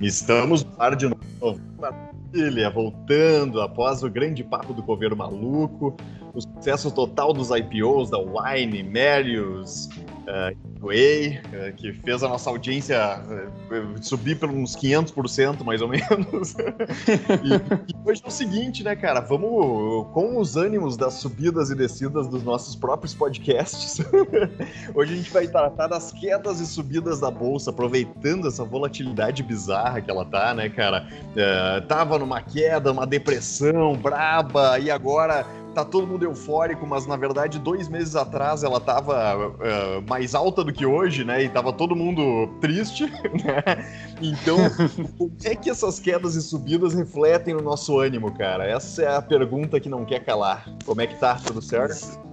Estamos no ar de novo. Maravilha, voltando após o grande papo do coveiro maluco, o sucesso total dos IPOs da Wine, Marius, uh, Uh, que fez a nossa audiência uh, subir por uns 500% mais ou menos. e, e, hoje é o seguinte, né, cara? Vamos com os ânimos das subidas e descidas dos nossos próprios podcasts. hoje a gente vai tratar das quedas e subidas da bolsa, aproveitando essa volatilidade bizarra que ela tá, né, cara? Uh, tava numa queda, uma depressão braba, e agora tá todo mundo eufórico, mas na verdade, dois meses atrás ela tava uh, mais alta do que hoje, né? E tava todo mundo triste, né? Então, como é que essas quedas e subidas refletem o nosso ânimo, cara? Essa é a pergunta que não quer calar. Como é que tá? Tudo certo?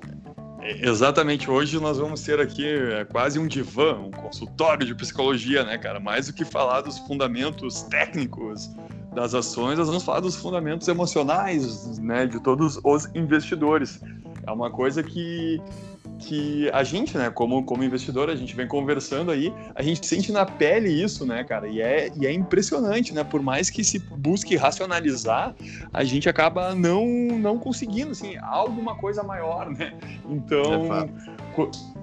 Exatamente, hoje nós vamos ter aqui é, quase um divã, um consultório de psicologia, né, cara? Mais do que falar dos fundamentos técnicos das ações, nós vamos falar dos fundamentos emocionais né, de todos os investidores. É uma coisa que, que a gente, né, como, como investidor, a gente vem conversando aí, a gente sente na pele isso, né, cara? E é, e é impressionante, né? Por mais que se busque racionalizar, a gente acaba não, não conseguindo, assim, alguma coisa maior, né? Então, é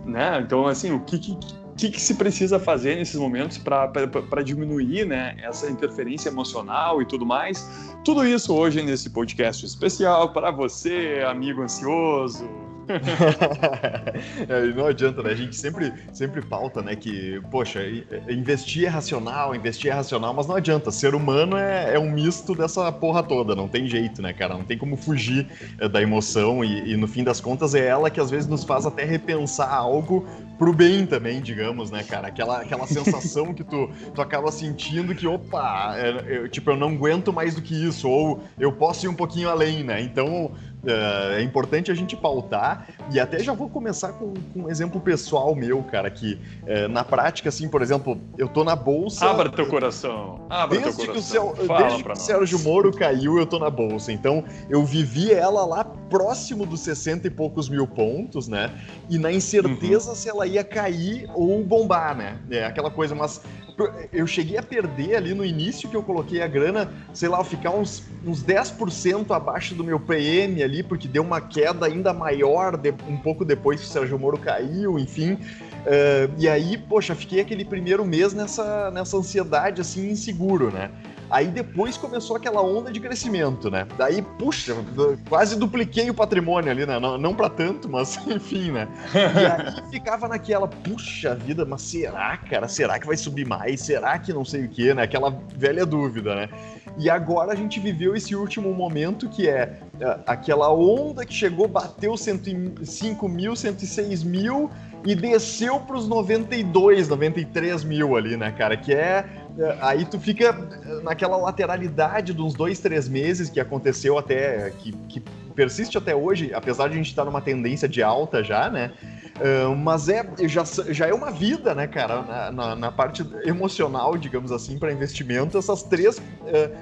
né? Então, assim, o que, que o que, que, se precisa fazer nesses momentos para diminuir né, essa interferência emocional e tudo mais. Tudo isso hoje nesse podcast especial para você, amigo ansioso, é, não adianta, né? A gente sempre, sempre pauta, né? Que, poxa, investir é racional, investir é racional, mas não adianta. Ser humano é, é um misto dessa porra toda, não tem jeito, né, cara? Não tem como fugir é, da emoção e, e, no fim das contas é ela que às vezes nos faz até repensar algo pro bem também, digamos, né, cara? Aquela, aquela sensação que tu, tu acaba sentindo que, opa, é, eu, tipo, eu não aguento mais do que isso, ou eu posso ir um pouquinho além, né? Então, Uh, é importante a gente pautar e até já vou começar com, com um exemplo pessoal meu, cara, que uh, na prática, assim, por exemplo, eu tô na bolsa. Abra teu coração. Abra desde teu coração. Que o, Fala desde que o Sérgio Moro caiu, eu tô na bolsa. Então, eu vivi ela lá próximo dos 60 e poucos mil pontos, né? E na incerteza uhum. se ela ia cair ou bombar, né? É aquela coisa, mas eu cheguei a perder ali no início que eu coloquei a grana, sei lá, ficar uns, uns 10% abaixo do meu PM ali, porque deu uma queda ainda maior de, um pouco depois que o Sérgio Moro caiu, enfim. Uh, e aí, poxa, fiquei aquele primeiro mês nessa, nessa ansiedade, assim, inseguro, né? Aí depois começou aquela onda de crescimento, né? Daí, puxa, quase dupliquei o patrimônio ali, né? Não, não para tanto, mas enfim, né? E aí ficava naquela, puxa vida, mas será, cara? Será que vai subir mais? Será que não sei o quê, né? Aquela velha dúvida, né? E agora a gente viveu esse último momento que é, é aquela onda que chegou, bateu 105 mil, 106 mil e desceu para os 92, 93 mil ali, né, cara? Que é é, aí tu fica naquela lateralidade de uns dois, três meses que aconteceu até, que, que persiste até hoje, apesar de a gente estar numa tendência de alta já, né? Uh, mas é já, já é uma vida, né, cara, na, na, na parte emocional, digamos assim, para investimento, essas três, uh,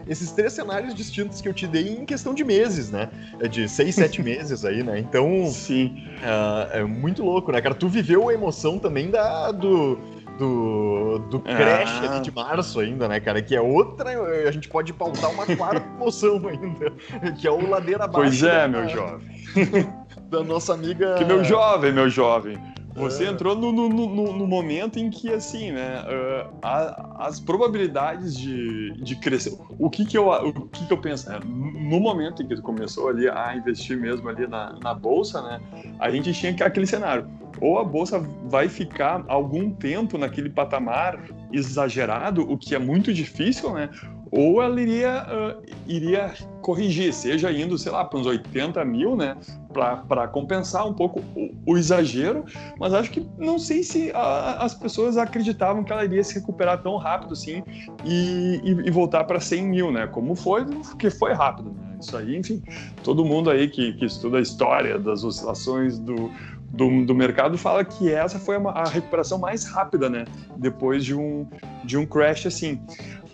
esses três cenários distintos que eu te dei em questão de meses, né, de seis, sete meses aí, né, então, sim, uh, é muito louco, né, cara, tu viveu a emoção também da, do, do, do Crash ah. de março ainda, né, cara? Que é outra, a gente pode pautar uma quarta emoção ainda, que é o Ladeira Abaixo. Pois é, da, meu jovem. Da nossa amiga. Que meu jovem, meu jovem. Você é. entrou no, no, no, no, momento em que, assim, né, uh, a, as probabilidades de, de crescer. O que que eu, o que que eu penso? Né? No momento em que tu começou ali a investir mesmo ali na, na bolsa, né, a gente tinha aquele cenário. Ou a bolsa vai ficar algum tempo naquele patamar exagerado, o que é muito difícil, né? Ou ela iria, uh, iria corrigir, seja indo, sei lá, para uns 80 mil, né, para compensar um pouco o, o, exagero, mas acho que não sei se a, as pessoas acreditavam que ela iria se recuperar tão rápido assim e, e, e voltar para 100 mil, né, como foi, porque foi rápido, né, isso aí, enfim, todo mundo aí que, que estuda a história das oscilações do, do, do, mercado fala que essa foi a, a, recuperação mais rápida, né? Depois de um, de um crash assim.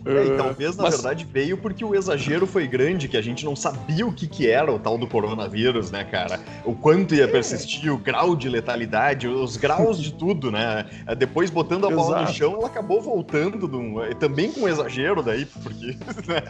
É, e talvez, na Mas... verdade, veio porque o exagero foi grande, que a gente não sabia o que, que era o tal do coronavírus, né, cara? O quanto ia persistir, o grau de letalidade, os graus de tudo, né? Depois, botando a bola Exato. no chão, ela acabou voltando, também com exagero daí, porque... Né?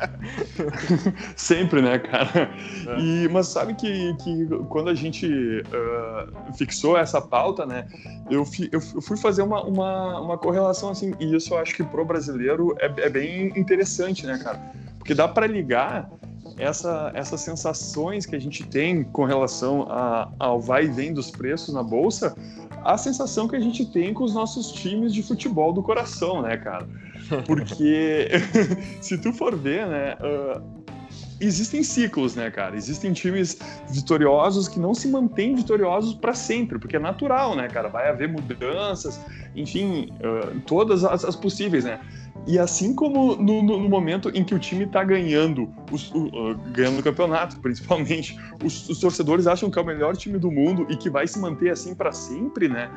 Sempre, né, cara? É. E, mas sabe que, que quando a gente uh, fixou essa pauta, né, eu, fi, eu fui fazer uma, uma, uma correlação, assim, e isso eu acho que pro brasileiro é, é bem interessante, né, cara? Porque dá para ligar essa, essas sensações que a gente tem com relação a, ao vai e vem dos preços na bolsa, a sensação que a gente tem com os nossos times de futebol do coração, né, cara? Porque se tu for ver, né, uh, existem ciclos, né, cara? Existem times vitoriosos que não se mantêm vitoriosos para sempre, porque é natural, né, cara? Vai haver mudanças, enfim, uh, todas as, as, possíveis, né? E assim como no, no, no momento em que o time está ganhando, os, uh, ganhando o campeonato, principalmente, os, os torcedores acham que é o melhor time do mundo e que vai se manter assim para sempre, né?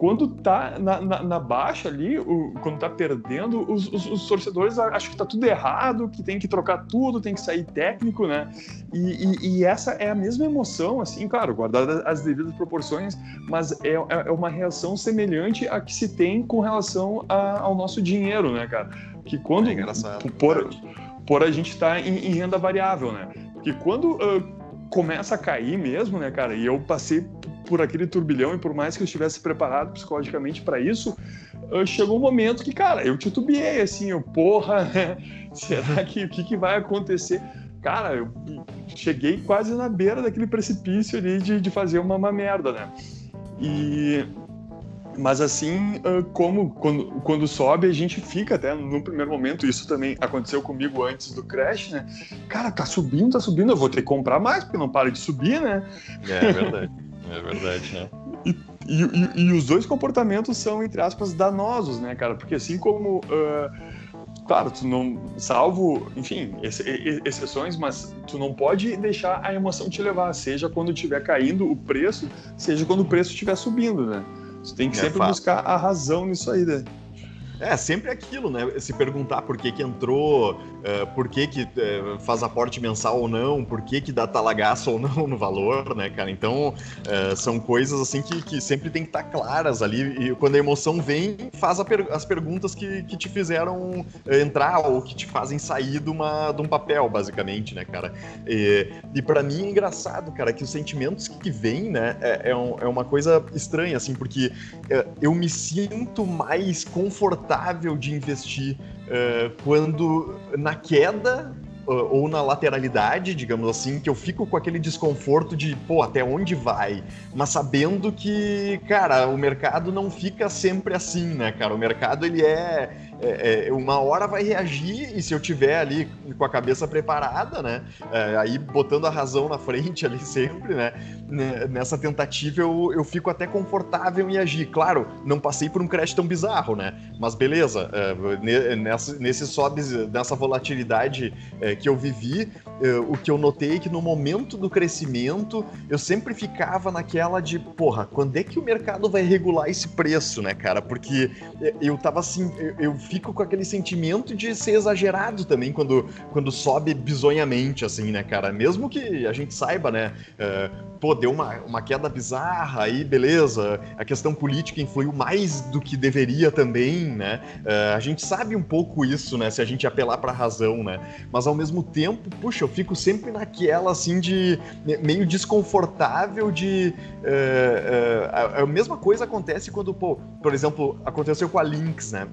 Quando tá na, na, na baixa ali, o, quando tá perdendo, os, os, os, torcedores acham que tá tudo errado, que tem que trocar tudo, tem que sair técnico, né? E, e, e essa é a mesma emoção, assim, claro, guardada as devidas proporções, mas é, é, é uma reação semelhante a que se tem com relação a, ao nosso dinheiro, né, cara? Que quando. É engraçado. Por, por a gente tá em, em renda variável, né? Porque quando. Uh, começa a cair mesmo, né, cara? E eu passei por aquele turbilhão e por mais que eu estivesse preparado psicologicamente para isso, chegou um momento que, cara, eu titubeei assim, eu, porra, né? será que o que, que, vai acontecer? Cara, eu cheguei quase na beira daquele precipício ali de, de fazer uma, uma merda, né? E mas assim, como quando, quando sobe, a gente fica até no primeiro momento, isso também aconteceu comigo antes do crash, né? Cara, tá subindo, tá subindo, eu vou ter que comprar mais, porque não para de subir, né? É, é verdade. É verdade, né? E, e, e, os dois comportamentos são, entre aspas, danosos, né, cara? Porque assim como. Uh, claro, tu não. Salvo, enfim, ex, exceções, mas tu não pode deixar a emoção te levar, seja quando estiver caindo o preço, seja quando o preço estiver subindo, né? Tu tem que é sempre fato. buscar a razão nisso aí, né? É, sempre aquilo, né? Se perguntar por que que entrou, uh, por que que uh, faz aporte mensal ou não, por que que dá talagaço ou não no valor, né, cara? Então, uh, são coisas, assim, que, que sempre tem que estar tá claras ali. E quando a emoção vem, faz per as perguntas que, que te fizeram entrar ou que te fazem sair de, uma, de um papel, basicamente, né, cara? E, e para mim é engraçado, cara, que os sentimentos que vêm, né, é, é, um, é uma coisa estranha, assim, porque eu me sinto mais confortável confortável de investir uh, quando na queda ou na lateralidade, digamos assim, que eu fico com aquele desconforto de, pô, até onde vai? Mas sabendo que, cara, o mercado não fica sempre assim, né, cara? O mercado, ele é, é, é uma hora vai reagir e se eu tiver ali com a cabeça preparada, né, é, aí botando a razão na frente ali sempre, né, nessa tentativa eu, eu fico até confortável em agir. Claro, não passei por um crash tão bizarro, né, mas beleza, é, nessa, nesse sobe, nessa volatilidade é, que eu vivi, é, o que eu notei é que no momento do crescimento, eu sempre ficava naquela de, porra, quando é que o mercado vai regular esse preço, né, cara? Porque eu tava assim, eu, eu fico com aquele sentimento de ser exagerado também quando, quando sobe bizonhamente, assim, né, cara? Mesmo que a gente saiba, né, uh, pô, deu uma, uma queda bizarra aí, beleza, a questão política influiu mais do que deveria também, né? Uh, a gente sabe um pouco isso, né, se a gente apelar pra razão, né? Mas ao mesmo tempo, puxa, eu fico sempre naquela, assim, de meio desconfortável de... Uh, a, a mesma coisa acontece quando, pô, por exemplo, aconteceu com a Lynx, né?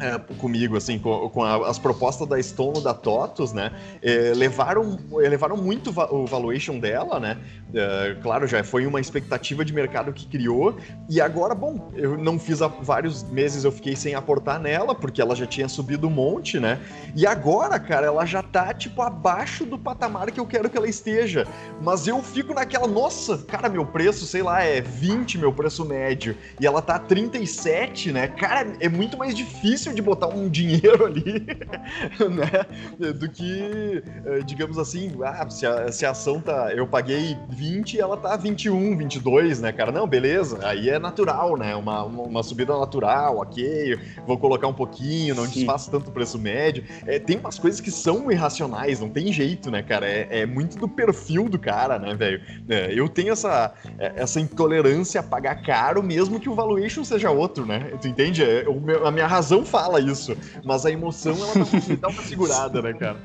É, comigo, assim, com, com a, as propostas da Stone da TOTOS, né, é, levaram, levaram muito va o valuation dela, né, é, claro, já foi uma expectativa de mercado que criou, e agora, bom, eu não fiz há vários meses, eu fiquei sem aportar nela, porque ela já tinha subido um monte, né, e agora, cara, ela já tá, tipo, abaixo do patamar que eu quero que ela esteja, mas eu fico naquela, nossa, cara, meu preço, sei lá, é 20, meu preço médio, e ela tá 37, né, cara, é muito mais difícil difícil de botar um dinheiro ali, né? Do que, eh, digamos assim, ah, se a, se a ação tá. Eu paguei 20 ela tá 21, 22, né, cara? Não, beleza. Aí é natural, né? Uma, uma subida natural, ok. Vou colocar um pouquinho, não desfaço tanto o preço médio. É, tem umas coisas que são irracionais, não tem jeito, né, cara? É, é muito do perfil do cara, né, velho? É, eu tenho essa, é, essa intolerância a pagar caro, mesmo que o valuation seja outro, né? Tu entende? É, a minha razão fala isso, mas a emoção, ela me dá uma segurada, né, cara?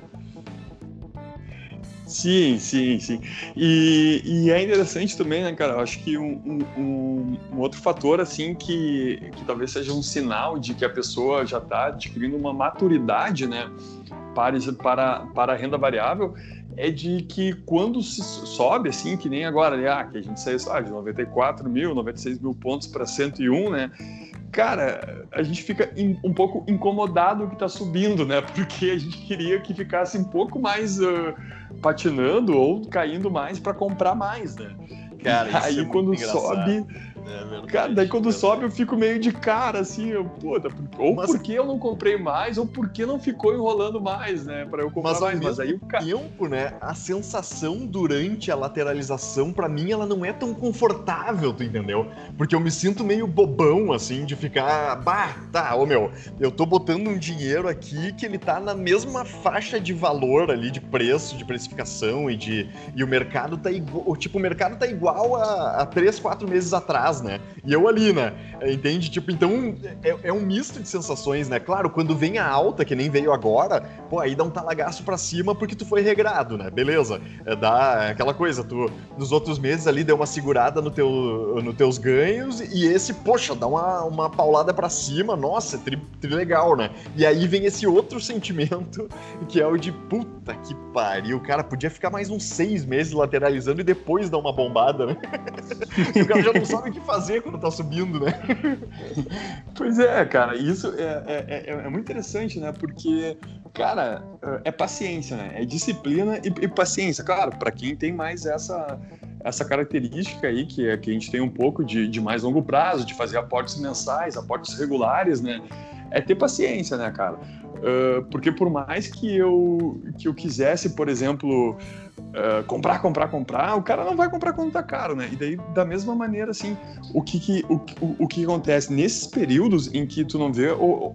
Sim, sim, sim. E, e, é interessante também, né, cara? Eu acho que um, um, um, outro fator, assim, que, que talvez seja um sinal de que a pessoa já está adquirindo uma maturidade, né, para, para, para a renda variável, é de que quando se sobe, assim, que nem agora, né, ah, que a gente saiu ah, de 94 mil, 96 mil pontos para 101, né? Cara, a gente fica um pouco incomodado que está subindo, né? Porque a gente queria que ficasse um pouco mais uh, patinando ou caindo mais para comprar mais, né? Cara, aí é quando sobe é cara, daí quando sobe eu fico meio de cara, assim, eu, puta, ou mas, porque eu não comprei mais, ou porque não ficou enrolando mais, né, para eu comprar mas mais. Mas aí o tempo, né, a sensação durante a lateralização, para mim, ela não é tão confortável, tu entendeu? Porque eu me sinto meio bobão, assim, de ficar, bah, tá, ô meu, eu tô botando um dinheiro aqui que ele tá na mesma faixa de valor ali, de preço, de precificação e de, e o mercado tá igual, tipo, o mercado tá igual a, a três, quatro meses atrás, né? E eu ali, né? Entende? Tipo, então é, é, um misto de sensações, né? Claro, quando vem a alta, que nem veio agora, pô, aí dá um talagaço pra cima porque tu foi regrado, né? Beleza. É, dá aquela coisa, tu nos outros meses ali deu uma segurada no teu, nos teus ganhos e esse, poxa, dá uma, uma paulada pra cima, nossa, tri, tri legal, né? E aí vem esse outro sentimento que é o de puta que pariu, cara, podia ficar mais uns seis meses lateralizando e depois dar uma bombada, né? o cara já não sabe o que fazer quando tá subindo, né? Pois é, cara, isso é, é, é, é muito interessante, né? Porque, cara, é paciência, né? É disciplina e, e paciência. Claro, para quem tem mais essa, essa característica aí, que, é, que a gente tem um pouco de, de mais longo prazo, de fazer aportes mensais, aportes regulares, né? É ter paciência, né, cara? Uh, porque por mais que eu, que eu quisesse, por exemplo, uh, comprar, comprar, comprar, o cara não vai comprar quando tá caro, né? E daí, da mesma maneira, assim, o que, que o, o, o, que acontece nesses períodos em que tu não vê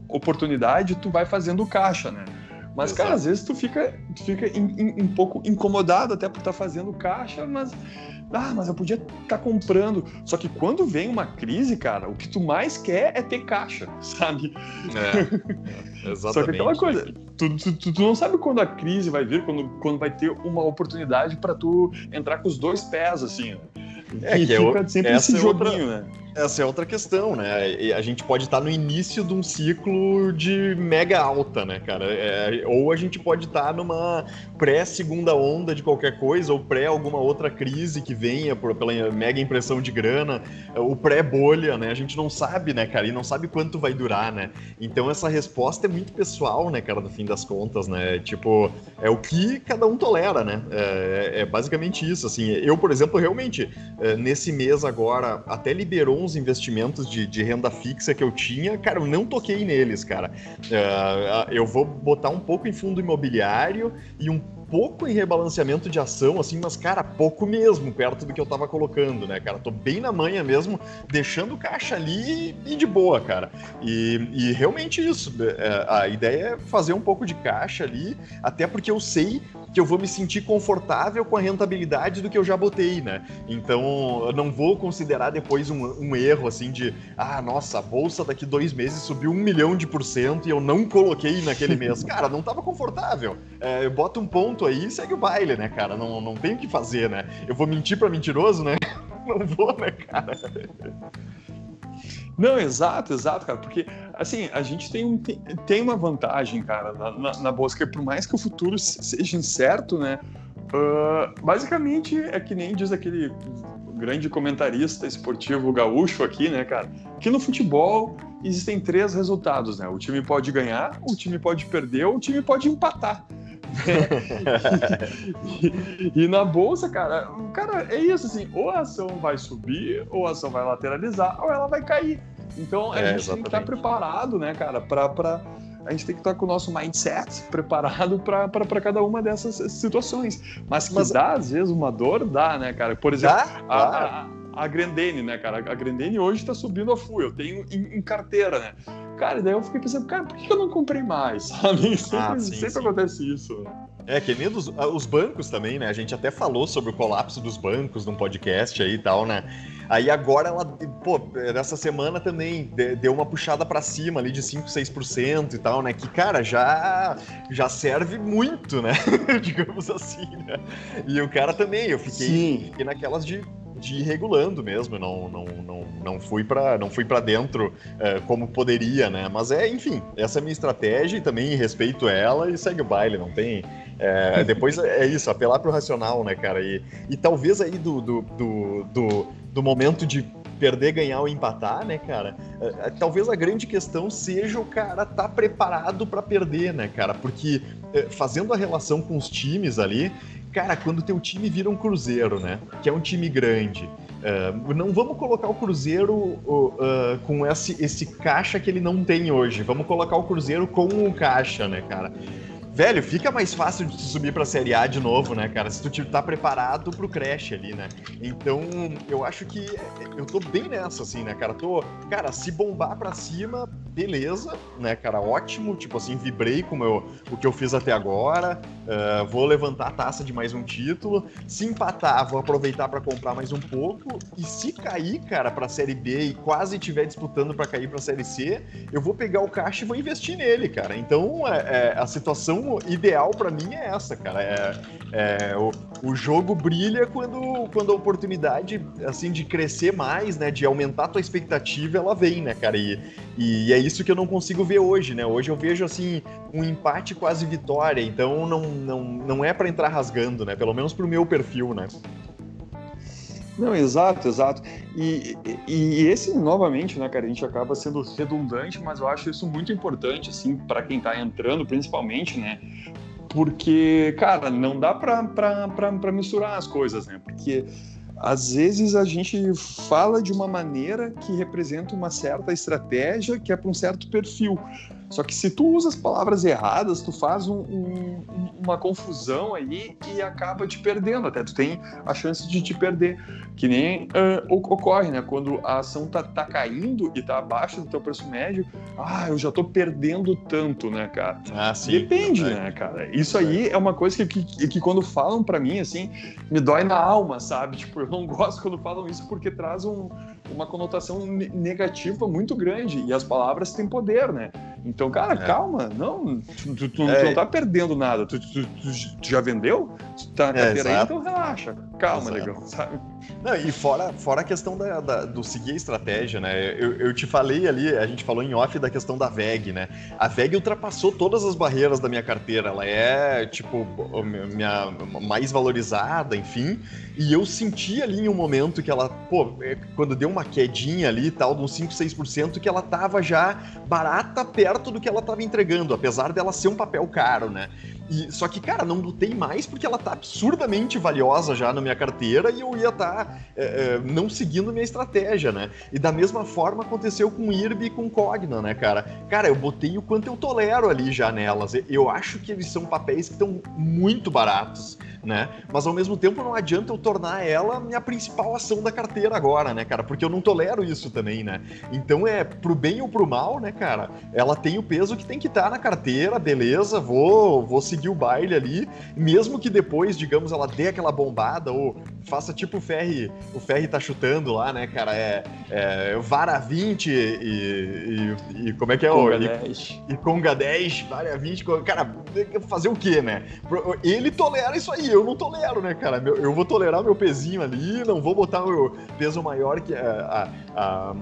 oportunidade, tu vai fazendo caixa, né? Mas, Exato. cara, às vezes tu fica, tu fica in, in, um pouco incomodado até por estar tá fazendo caixa, mas ah, mas eu podia estar tá comprando. Só que quando vem uma crise, cara, o que tu mais quer é ter caixa, sabe? É, exatamente. Só que aquela coisa, tu, tu, tu, não sabe quando a crise vai vir, quando, quando vai ter uma oportunidade para tu entrar com os dois pés, assim. Né? É, e que é fica é, sempre esse joguinho, outra... né? Essa é outra questão, né? A gente pode estar no início de um ciclo de mega alta, né, cara? É, ou a gente pode estar numa pré-segunda onda de qualquer coisa, ou pré alguma outra crise que venha por, pela mega impressão de grana, o pré-bolha, né? A gente não sabe, né, cara? E não sabe quanto vai durar, né? Então essa resposta é muito pessoal, né, cara, no fim das contas, né? Tipo, é o que cada um tolera, né? É, é basicamente isso, assim. Eu, por exemplo, realmente, é, nesse mês agora, até liberou uns investimentos de, de, renda fixa que eu tinha, cara, eu não toquei neles, cara. Uh, eu vou botar um pouco em fundo imobiliário e um pouco em rebalanceamento de ação, assim, mas, cara, pouco mesmo, perto do que eu tava colocando, né, cara? Tô bem na manha mesmo, deixando caixa ali e de boa, cara. E, e realmente isso, é, a ideia é fazer um pouco de caixa ali, até porque eu sei que eu vou me sentir confortável com a rentabilidade do que eu já botei, né? Então, eu não vou considerar depois um, um erro, assim, de, ah, nossa, a bolsa daqui dois meses subiu um milhão de por cento e eu não coloquei naquele mês. Cara, não tava confortável. É, eu boto um ponto aí e segue o baile, né, cara? Não, não tem o que fazer, né? Eu vou mentir para mentiroso, né? Não vou, né, cara? Não, exato, exato, cara, porque assim, a gente tem, tem, tem uma vantagem, cara, na, na, na por mais que o futuro seja incerto, né, uh, basicamente é que nem diz aquele grande comentarista esportivo gaúcho aqui, né, cara, que no futebol existem três resultados, né, o time pode ganhar, o time pode perder, ou o time pode empatar. E, e, na bolsa, cara, cara, é isso assim, ou a ação vai subir, ou a ação vai lateralizar, ou ela vai cair. Então a é, gente exatamente. tem que estar preparado, né, cara, para pra... a gente tem que estar com o nosso mindset preparado para cada uma dessas situações. Mas que Mas... dá, às vezes, uma dor, dá, né, cara? Por exemplo, dá? A, a, a Grendene, né, cara? A Grendene hoje tá subindo a full, eu tenho em, em, carteira, né? Cara, daí eu fiquei pensando, cara, por que eu não comprei mais? Sabe? Sempre, ah, sim, sempre sim. acontece isso. É, que nem dos, os bancos também, né? A gente até falou sobre o colapso dos bancos num podcast aí e tal, né? Aí agora ela, pô, nessa semana também deu uma puxada para cima ali de 5, 6% e tal, né? Que, cara, já, já serve muito, né? Digamos assim, né? E o cara também, eu fiquei, fiquei naquelas de de ir regulando mesmo, não, não, não, não fui para não fui para dentro uh, como poderia, né? Mas é, enfim, essa é a minha estratégia e também respeito ela e segue o baile, não tem. É, depois é isso, apelar pro racional, né, cara? E, e talvez aí do, do, do, do, do momento de perder, ganhar ou empatar, né, cara? Uh, talvez a grande questão seja o cara tá preparado para perder, né, cara? Porque fazendo a relação com os times ali, cara, quando teu time vira um Cruzeiro, né? Que é um time grande. Uh, não vamos colocar o Cruzeiro uh, com esse, esse caixa que ele não tem hoje. Vamos colocar o Cruzeiro com o caixa, né, cara? Velho, fica mais fácil de subir pra Série A de novo, né, cara? Se tu tá preparado pro crash ali, né? Então, eu acho que eu tô bem nessa, assim, né, cara? Tô, cara, se bombar pra cima, beleza, né, cara? Ótimo, tipo assim, vibrei com o, que eu fiz até agora, uh, vou levantar a taça de mais um título. Se empatar, vou aproveitar para comprar mais um pouco. E se cair, cara, pra Série B e quase estiver disputando para cair pra Série C, eu vou pegar o caixa e vou investir nele, cara. Então, é, é a situação ideal para mim é essa, cara. É, é o, o, jogo brilha quando, quando a oportunidade, assim, de crescer mais, né, de aumentar a tua expectativa, ela vem, né, cara? E, e é isso que eu não consigo ver hoje, né? Hoje eu vejo, assim, um empate quase vitória, então não, não, não é para entrar rasgando, né? Pelo menos pro meu perfil, né? Não, exato, exato. E, e, e, esse, novamente, né, cara, a gente acaba sendo redundante, mas eu acho isso muito importante, assim, para quem tá entrando, principalmente, né? Porque, cara, não dá para misturar as coisas, né? Porque às vezes a gente fala de uma maneira que representa uma certa estratégia que é para um certo perfil. Só que se tu usa as palavras erradas, tu faz um, um, uma confusão aí e acaba te perdendo. Até tu tem a chance de te perder. Que nem uh, ocorre, né? Quando a ação tá, tá caindo e tá abaixo do teu preço médio, ah, eu já tô perdendo tanto, né, cara? Ah, sim. Depende, é. né, cara? Isso aí é uma coisa que, que, que quando falam para mim, assim, me dói na alma, sabe? Tipo, eu não gosto quando falam isso porque traz um, uma conotação negativa muito grande. E as palavras têm poder, né? Então, cara, é. calma, não, tu, tu, tu é. não tá perdendo nada. Tu, tu já vendeu? Tu tá na é, carteira aí, então relaxa, calma, legal, sabe? Não, e fora, fora a questão da, da, do seguir a estratégia, né? Eu, eu te falei ali, a gente falou em off da questão da VEG, né? A VEG ultrapassou todas as barreiras da minha carteira. Ela é, tipo, minha mais valorizada, enfim. E eu senti ali em um momento que ela, pô, é, quando deu uma quedinha ali tal, de uns 5, 6%, que ela tava já barata perto do que ela tava entregando, apesar dela ser um papel caro, né? E, só que, cara, não lutei mais porque ela tá absurdamente valiosa já na minha carteira e eu ia estar tá, é, é, não seguindo minha estratégia, né? E da mesma forma aconteceu com IRB e com Cogna, né, cara? Cara, eu botei o quanto eu tolero ali já nelas. Eu acho que eles são papéis que estão muito baratos né? Mas ao mesmo tempo não adianta eu tornar ela minha principal ação da carteira agora, né, cara? Porque eu não tolero isso também, né? Então é pro bem ou pro mal, né, cara? Ela tem o peso que tem que estar tá na carteira, beleza? Vou, vou seguir o baile ali, mesmo que depois, digamos, ela dê aquela bombada ou faça tipo o Ferri, o Ferri tá chutando lá, né, cara? É, é vara 20 e, e, e, como é que é Conga o. 10. E, e Conga 10, vara 20. Cara, fazer o quê, né? Ele tolera isso aí, eu não tolero, né, cara? Eu vou tolerar meu pezinho ali, não vou botar meu peso maior que, a, a, a,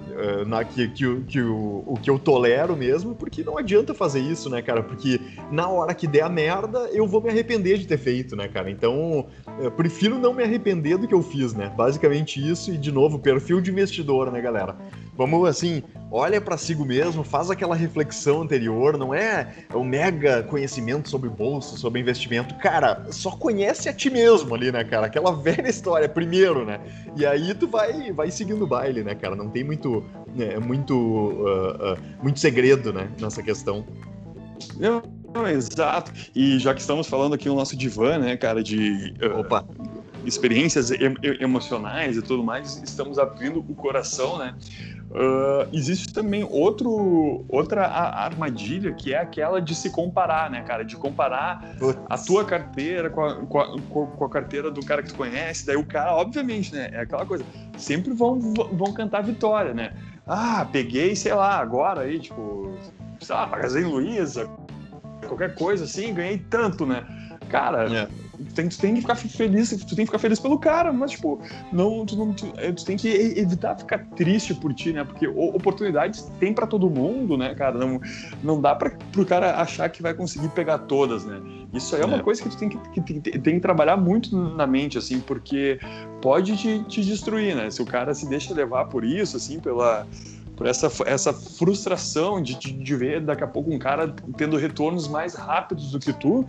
na, que, que, que o, o que eu tolero mesmo, porque não adianta fazer isso, né, cara? Porque na hora que der a merda, eu vou me arrepender de ter feito, né, cara? Então, eu prefiro não me arrepender do que eu fiz, né? Basicamente isso, e de novo, perfil de investidor, né, galera? Vamos assim, olha para si mesmo, faz aquela reflexão anterior, não é o mega conhecimento sobre bolsa, sobre investimento. Cara, só conhece a ti mesmo ali, né, cara? Aquela velha história primeiro, né? E aí tu vai vai seguindo o baile, né, cara? Não tem muito né, muito uh, uh, muito segredo, né, nessa questão. Exato. E já que estamos falando aqui no nosso divã, né, cara, de uh, Opa experiências emocionais e tudo mais, estamos abrindo o coração, né? Uh, existe também outro, outra armadilha que é aquela de se comparar, né, cara? De comparar Putz. a tua carteira com a, com, a, com a, carteira do cara que tu conhece. Daí o cara, obviamente, né? É aquela coisa. Sempre vão, vão cantar vitória, né? Ah, peguei, sei lá, agora aí, tipo, sei lá, Magazine Luiza, qualquer coisa assim, ganhei tanto, né? Cara, é tem, tu tem que ficar feliz, tu tem que ficar feliz pelo cara, mas, tipo, não, tu, não, tu, é, tu tem que evitar ficar triste por ti, né? Porque oportunidades tem para todo mundo, né, cara? Não, não dá para pro cara achar que vai conseguir pegar todas, né? Isso aí é uma é. coisa que tu tem que, que, tem, tem que trabalhar muito na mente, assim, porque pode te, te destruir, né? Se o cara se deixa levar por isso, assim, pela por essa, essa frustração de, de, de, ver daqui a pouco um cara tendo retornos mais rápidos do que tu,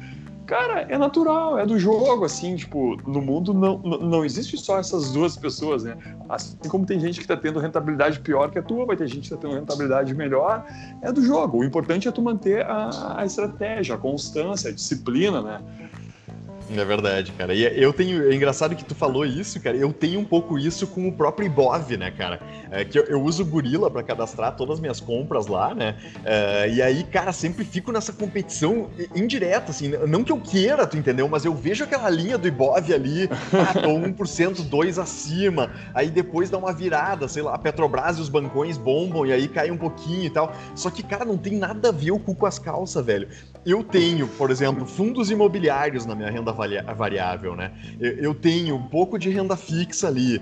Cara, é natural, é do jogo, assim, tipo, no mundo não, não existe só essas duas pessoas, né? Assim como tem gente que tá tendo rentabilidade pior que a tua, vai ter gente que tá tendo rentabilidade melhor, é do jogo. O importante é tu manter a, a estratégia, a constância, a disciplina, né? É verdade, cara. E eu tenho. É engraçado que tu falou isso, cara. Eu tenho um pouco isso com o próprio Ibov, né, cara? É, que eu, eu uso o Gorila para cadastrar todas as minhas compras lá, né? É, e aí, cara, sempre fico nessa competição indireta, assim. Não que eu queira, tu entendeu? Mas eu vejo aquela linha do Ibov ali, ah, tô 1%, 2 acima. Aí depois dá uma virada, sei lá, a Petrobras e os bancões bombam e aí cai um pouquinho e tal. Só que, cara, não tem nada a ver o cu com as calças, velho. Eu tenho, por exemplo, fundos imobiliários na minha renda variável, né? Eu, tenho um pouco de renda fixa ali,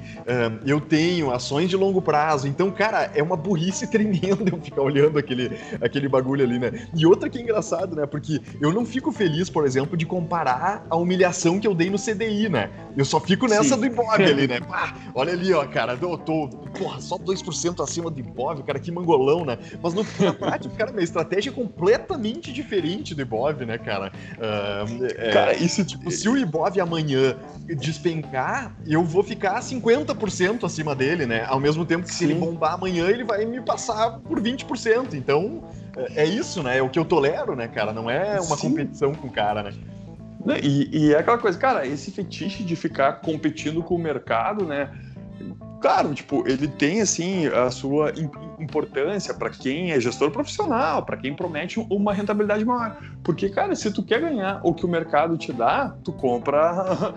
eu tenho ações de longo prazo. Então, cara, é uma burrice tremenda eu ficar olhando aquele, aquele bagulho ali, né? E outra que é engraçado, né? Porque eu não fico feliz, por exemplo, de comparar a humilhação que eu dei no CDI, né? Eu só fico nessa Sim. do Ibov ali, né? Pá, olha ali, ó, cara, eu tô, porra, só 2% acima do Ibov, cara, que mangolão, né? Mas no, na prática, cara, minha estratégia é completamente diferente do Ibov, né, cara? Uh, é, cara, isso, tipo, se o Ibov amanhã despencar, eu vou ficar 50% acima dele, né? Ao mesmo tempo que Sim. se ele bombar amanhã, ele vai me passar por 20%. Então, é, é isso, né? É o que eu tolero, né, cara? Não é uma Sim. competição com o cara, né? E, e, é aquela coisa, cara, esse fetiche de ficar competindo com o mercado, né? Claro, tipo, ele tem assim a sua importância para quem é gestor profissional, para quem promete uma rentabilidade maior. Porque, cara, se tu quer ganhar o que o mercado te dá, tu compra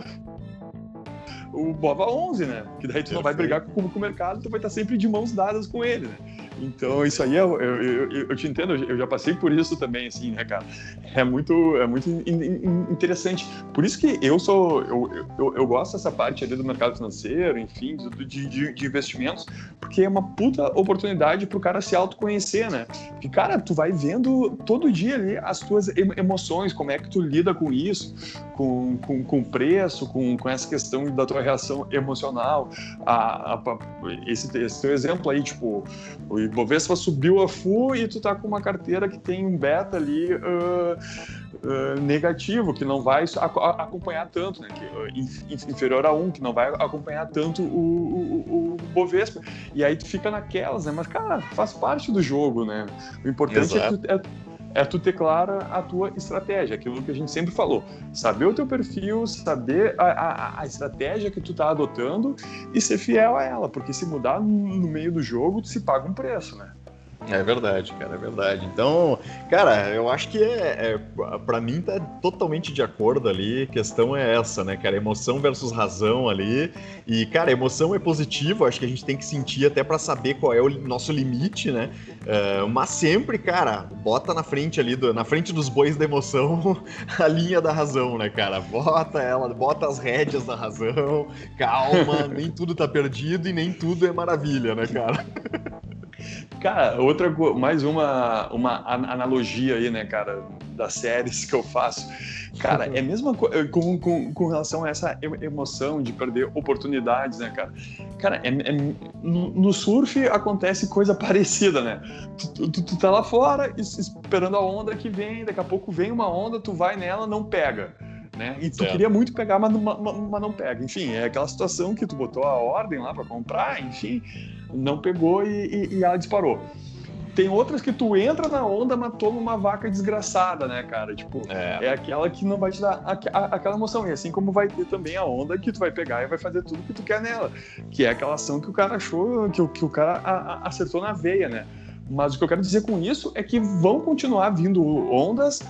o Bova 11, né? Que daí tu não vai brigar com, com o mercado, tu vai estar sempre de mãos dadas com ele, né? Então, isso aí, eu, eu, eu, eu, te entendo, eu já passei por isso também, assim, né, cara? É muito, é muito interessante. Por isso que eu sou, eu, eu, eu gosto dessa parte ali do mercado financeiro, enfim, de, de, de investimentos, porque é uma puta oportunidade pro cara se autoconhecer, né? Porque, cara, tu vai vendo todo dia ali as tuas emoções, como é que tu lida com isso, com, com, com preço, com, com essa questão da tua reação emocional. A, a, esse, esse teu exemplo aí, tipo, Ibovespa subiu a FU e tu tá com uma carteira que tem um beta ali uh, uh, negativo, que não vai acompanhar tanto, né? Que, uh, inferior a 1, que não vai acompanhar tanto o, o, o, Bovespa. E aí tu fica naquelas, né? Mas, cara, faz parte do jogo, né? O importante é, tu, é é tu ter clara a tua estratégia, aquilo que a gente sempre falou. Saber o teu perfil, saber a, a, a estratégia que tu tá adotando e ser fiel a ela, porque se mudar no meio do jogo, tu se paga um preço, né? É verdade, cara, é verdade. Então, cara, eu acho que é, é para mim tá totalmente de acordo ali. A questão é essa, né, cara? Emoção versus razão ali. E, cara, emoção é positivo, acho que a gente tem que sentir até para saber qual é o nosso limite, né? Uh, mas sempre, cara, bota na frente ali, do, na frente dos bois da emoção, a linha da razão, né, cara? Bota ela, bota as rédeas da razão, calma, nem tudo tá perdido e nem tudo é maravilha, né, cara? Cara, outra mais uma, uma analogia aí, né, cara? das séries que eu faço. Cara, é a mesma coisa com, com, com relação a essa emoção de perder oportunidades, né, cara? Cara, é, é, no, no, surf acontece coisa parecida, né? Tu, tu, tu, tá lá fora esperando a onda que vem, daqui a pouco vem uma onda, tu vai nela, não pega. Né? E tu queria muito pegar, mas, mas, mas, não pega. Enfim, é aquela situação que tu botou a ordem lá para comprar, enfim, não pegou e, e, e ela disparou. Tem outras que tu entra na onda, mas toma uma vaca desgraçada, né, cara? Tipo, é, é aquela que não vai te dar a, a, aquela emoção. E assim como vai ter também a onda que tu vai pegar e vai fazer tudo que tu quer nela. Que é aquela ação que o cara achou, que, que o cara a, acertou na veia, né? Mas o que eu quero dizer com isso é que vão continuar vindo ondas,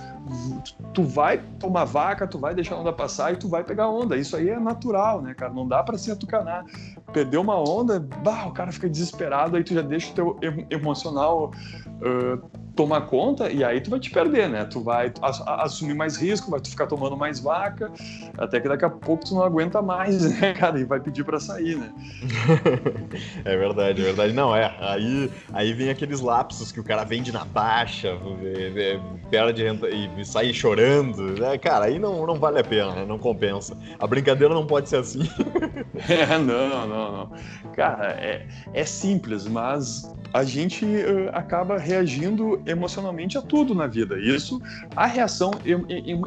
tu vai tomar vaca, tu vai deixar a onda passar e tu vai pegar onda. Isso aí é natural, né, cara? Não dá para se atucanar. Perdeu uma onda, bah, o cara fica desesperado, aí tu já deixa o teu emocional uh, tomar conta e aí tu vai te perder, né? Tu vai assumir mais risco, vai tu ficar tomando mais vaca, até que daqui a pouco tu não aguenta mais, né, cara? E vai pedir para sair, né? é verdade, é verdade. Não, é. Aí, aí vem aqueles lapsos que o cara vende na baixa, perde e sai chorando, né? Cara, aí não, não vale a pena, né? Não compensa. A brincadeira não pode ser assim. é, não, não, não. Cara, é, é simples, mas a gente uh, acaba reagindo emocionalmente a tudo na vida. Isso, a reação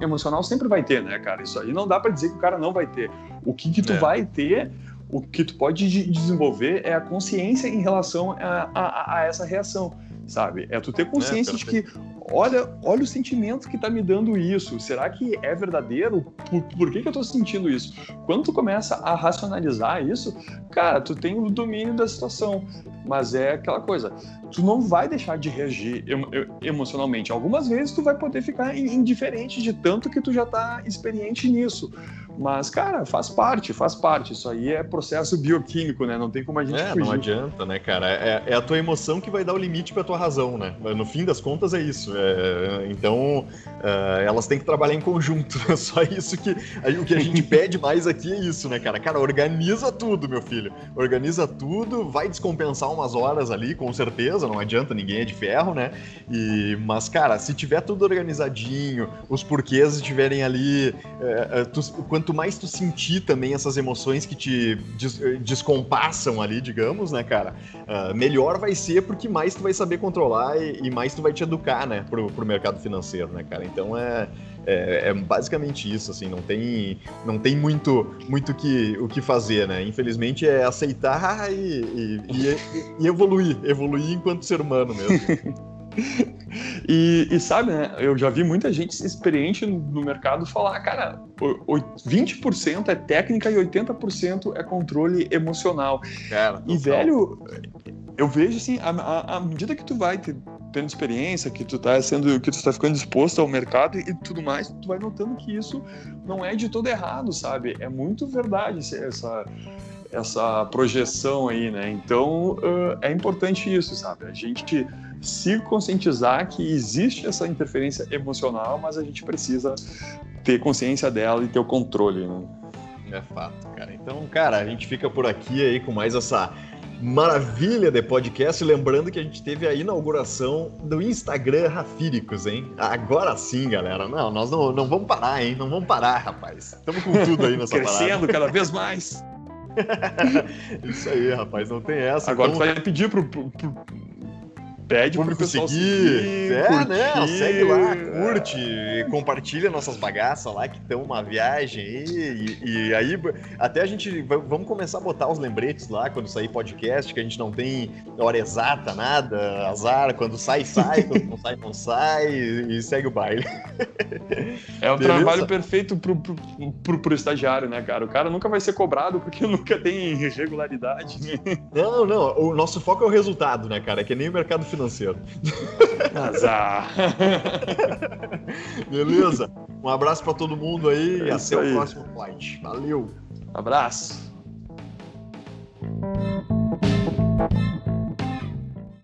emocional sempre vai ter, né, cara? Isso aí não dá para dizer que o cara não vai ter. O que, que tu é. vai ter, o que tu pode desenvolver é a consciência em relação a, a, a essa reação sabe? É tu ter consciência é, de que, olha, olha o sentimento que tá me dando isso. Será que é verdadeiro? Por, por que, que eu tô sentindo isso? Quando tu começa a racionalizar isso, cara, tu tem o domínio da situação. Mas é aquela coisa, tu não vai deixar de reagir emocionalmente. Algumas vezes tu vai poder ficar indiferente de tanto que tu já tá experiente nisso. Mas, cara, faz parte, faz parte. Isso aí é processo bioquímico, né? Não tem como a gente é, fugir. Não adianta, né, cara? É, é, a tua emoção que vai dar o limite pra tua razão, né? No fim das contas é isso. É, então, uh, elas têm que trabalhar em conjunto. É só isso que... Aí, o que a gente pede mais aqui é isso, né, cara? Cara, organiza tudo, meu filho. Organiza tudo, vai descompensar umas horas ali, com certeza. Não adianta, ninguém é de ferro, né? E, mas, cara, se tiver tudo organizadinho, os porquês estiverem ali... É, tu, quanto mais tu sentir também essas emoções que te des descompassam ali, digamos, né, cara, uh, melhor vai ser porque mais tu vai saber controlar e, e, mais tu vai te educar, né, pro, pro mercado financeiro, né, cara. Então é, é, é, basicamente isso, assim, não tem, não tem muito, muito que, o que fazer, né? Infelizmente é aceitar e, e, e, evoluir, evoluir enquanto ser humano mesmo. E, e, sabe, né? Eu já vi muita gente experiente no mercado falar, cara, 20% é técnica e 80% é controle emocional. Cara, e, velho, eu vejo assim, à medida que tu vai ter, tendo experiência, que tu tá sendo, que tu tá ficando disposto ao mercado e, e tudo mais, tu vai notando que isso não é de todo errado, sabe? É muito verdade essa essa projeção aí, né? Então uh, é importante isso, sabe? A gente se conscientizar que existe essa interferência emocional, mas a gente precisa ter consciência dela e ter o controle, né? É fato, cara. Então, cara, a gente fica por aqui aí com mais essa maravilha de podcast. Lembrando que a gente teve a inauguração do Instagram Rafíricos, hein? Agora sim, galera. Não, nós não, não vamos parar, hein? Não vamos parar, rapaz. Estamos com tudo aí nessa Crescendo cada vez mais. Isso aí, rapaz, não tem essa. Agora então... tu vai pedir pro, pro, pro pede pro pessoal seguir. seguir é, curtir, né? Segue lá, curte, é. compartilha nossas bagaças lá que estão uma viagem e, e, aí até a gente vamos começar a botar os lembretes lá quando sair podcast, que a gente não tem hora exata, nada, azar, quando sai, sai, quando não sai, não sai e segue o baile. É o Beleza? trabalho perfeito pro, pro, pro, pro, estagiário, né, cara? O cara nunca vai ser cobrado porque nunca tem irregularidade. Não, não, o nosso foco é o resultado, né, cara? É que nem o mercado financeiro financeiro. Azar. Beleza? Um abraço para todo mundo aí é e até aí. o próximo flight. Valeu. Abraço.